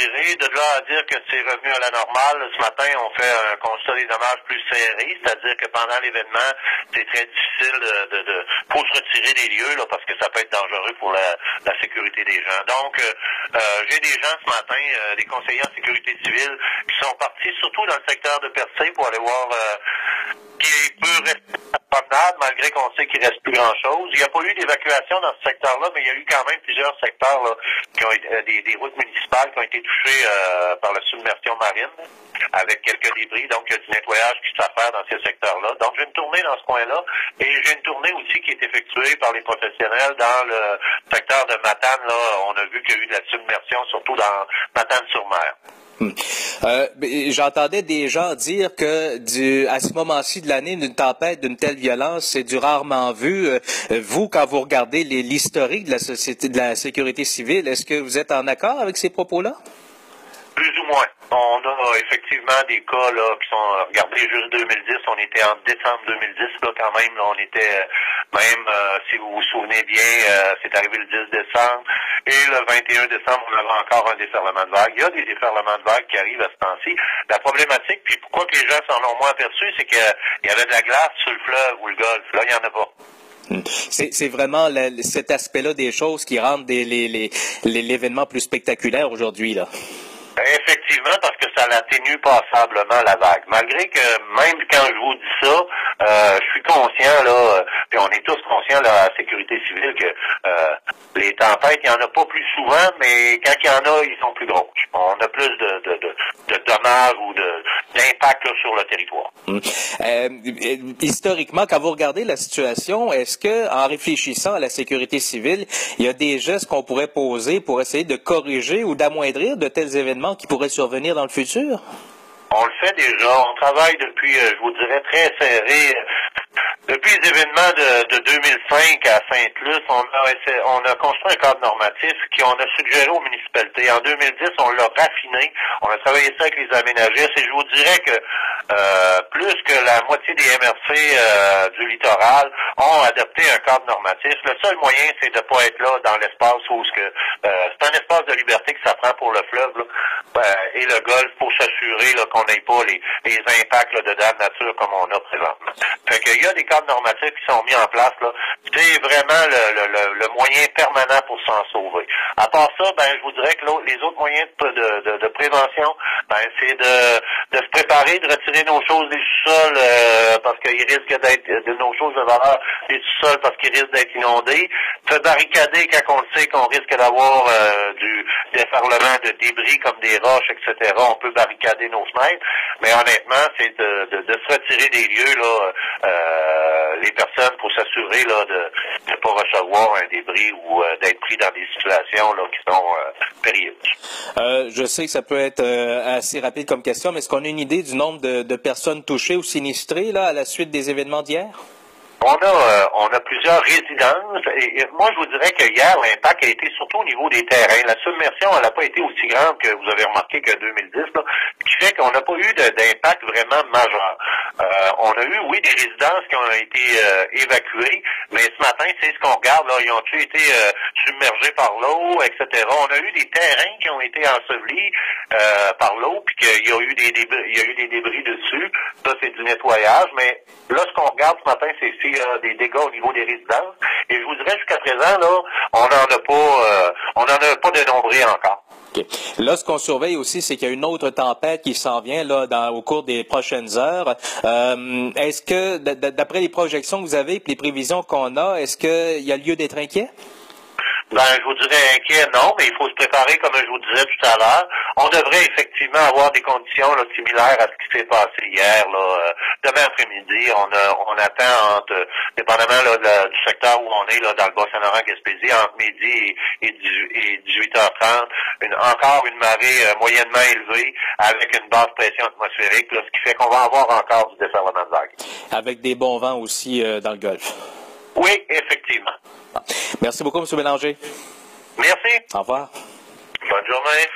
De là à dire que c'est revenu à la normale, ce matin, on fait un constat des dommages plus serré, c'est-à-dire que pendant l'événement, c'est très difficile de, se retirer des lieux là, parce que ça peut être dangereux pour la, sécurité des gens. Donc, euh, euh j'ai des gens ce matin, euh, des conseillers en sécurité civile, qui sont partis surtout dans le secteur de Percé pour aller voir qui peut rester malgré qu'on sait qu'il reste plus grand-chose. Il n'y a pas eu d'évacuation dans ce secteur-là, mais il y a eu quand même plusieurs secteurs là, qui ont été, euh, des, des, routes municipales qui ont été touchées euh, par la submersion marine, avec quelques débris. Donc, il y a du nettoyage qui se fait dans ces secteurs-là. Donc, j'ai une tournée dans ce coin-là, et j'ai une tournée aussi qui est effectuée par les professionnels dans le secteur de Matane. Là, on a vu qu'il y a eu de la submersion, surtout dans Matane-sur-Mer. Hmm. Euh, J'entendais des gens dire que du, à ce moment-ci de l'année, une tempête d'une telle violence, c'est du rarement vu. Euh, vous, quand vous regardez l'historique de la société, de la sécurité civile, est-ce que vous êtes en accord avec ces propos-là? Plus ou moins. On a effectivement des cas là, qui sont regardez juste 2010, on était en décembre 2010 là quand même, on était même euh, si vous vous souvenez bien, euh, c'est arrivé le 10 décembre et le 21 décembre, on avait encore un déferlement de vagues. Il y a des déferlements de vagues qui arrivent à ce temps-ci. La problématique, puis pourquoi que les gens s'en ont moins aperçus, c'est qu'il y avait de la glace sur le fleuve ou le golfe. Là, il n'y en a pas. Hmm. C'est vraiment le, cet aspect-là des choses qui rendent l'événement plus spectaculaire aujourd'hui, là. Effectivement, parce que ça l'atténue passablement la vague. Malgré que même quand je vous dis ça, euh, je suis conscient là, puis on est tous conscients là, à la sécurité civile que euh, les tempêtes, il n'y en a pas plus souvent, mais quand il y en a, ils sont plus gros. On a plus de, de, de, de dommages ou d'impact sur le territoire. Hum. Euh, historiquement, quand vous regardez la situation, est-ce que, en réfléchissant à la sécurité civile, il y a des gestes qu'on pourrait poser pour essayer de corriger ou d'amoindrir de tels événements qui pourraient survenir dans le futur? On le fait déjà. On travaille depuis, euh, je vous dirais, très serré depuis les événements de, de 2005 à Sainte-Luce, on a, on a construit un cadre normatif qui on a suggéré aux municipalités. En 2010, on l'a raffiné. On a travaillé ça avec les aménagistes et je vous dirais que euh, plus que la moitié des MRC euh, du littoral ont adopté un cadre normatif. Le seul moyen, c'est de ne pas être là dans l'espace où euh, c'est un espace de liberté que ça prend pour le fleuve là, ben, et le golfe pour s'assurer qu'on n'ait pas les, impacts de dame nature comme on a présentement. Fait qu'il y a des cadres normatifs qui sont mis en place, c'est vraiment le, moyen permanent pour s'en sauver. À part ça, ben, je vous dirais que les autres moyens de, prévention, ben, c'est de, se préparer, de retirer nos choses des sous-sols euh, parce qu'il risque d'être de nos choses de valeur des sous-sols parce qu'ils risquent d'être inondés. Se barricader quand on sait qu'on risque d'avoir euh, du déferlement de débris comme des roches, etc. On peut barricader nos fenêtres, mais honnêtement, c'est de, se retirer des lieux là. Euh, les personnes pour s'assurer là de ne pas recevoir un débris ou euh, d'être pris dans des situations là, qui sont euh, périlleuses. je sais que ça peut être assez rapide comme question, mais est-ce qu'on a une idée du nombre de, de personnes touchées ou sinistrées là, à la suite des événements d'hier? On a, euh, on a plusieurs résidences et, moi je vous dirais que hier l'impact a été surtout au niveau des terrains. La submersion elle n'a pas été aussi grande que vous avez remarqué que 2010, là, ce qui fait qu'on n'a pas eu d'impact vraiment majeur. Euh, on a eu oui des résidences qui ont été euh, évacuées, mais ce matin c'est ce qu'on regarde là, ils ont été submergés par l'eau, etc. On a eu des terrains qui ont été ensevelis par l'eau puis qu'il y a eu des débris, il y a eu des débris dessus. Ça c'est du nettoyage, mais là ce qu'on regarde ce matin c'est a des dégâts au niveau des résidences. Et je vous dirais jusqu'à présent, là, on n'en a pas, euh, on a pas dénombré encore. Là, ce qu'on surveille aussi, c'est qu'il y a une autre tempête qui s'en vient là au cours des prochaines heures. Euh, est-ce que, d'après les projections que vous avez et les prévisions qu'on a, est-ce qu'il y a lieu d'être inquiet? Ben, je vous dirais inquiet, non, mais il faut se préparer, comme je vous disais tout à l'heure. On devrait effectivement avoir des conditions là, similaires à ce qui s'est passé hier. Là, euh, demain après-midi, on, on attend, entre, dépendamment là, du secteur où on est, là, dans le Bas-Saint-Laurent-Gaspésie, entre midi et, 18h30, une, encore une marée euh, moyennement élevée avec une basse pression atmosphérique, là, ce qui fait qu'on va avoir encore du déferlement de vagues. Avec des bons vents aussi euh, dans le Golfe. Oui, effectivement. Merci beaucoup, M. Bélanger. Merci. Au revoir. Bonne journée.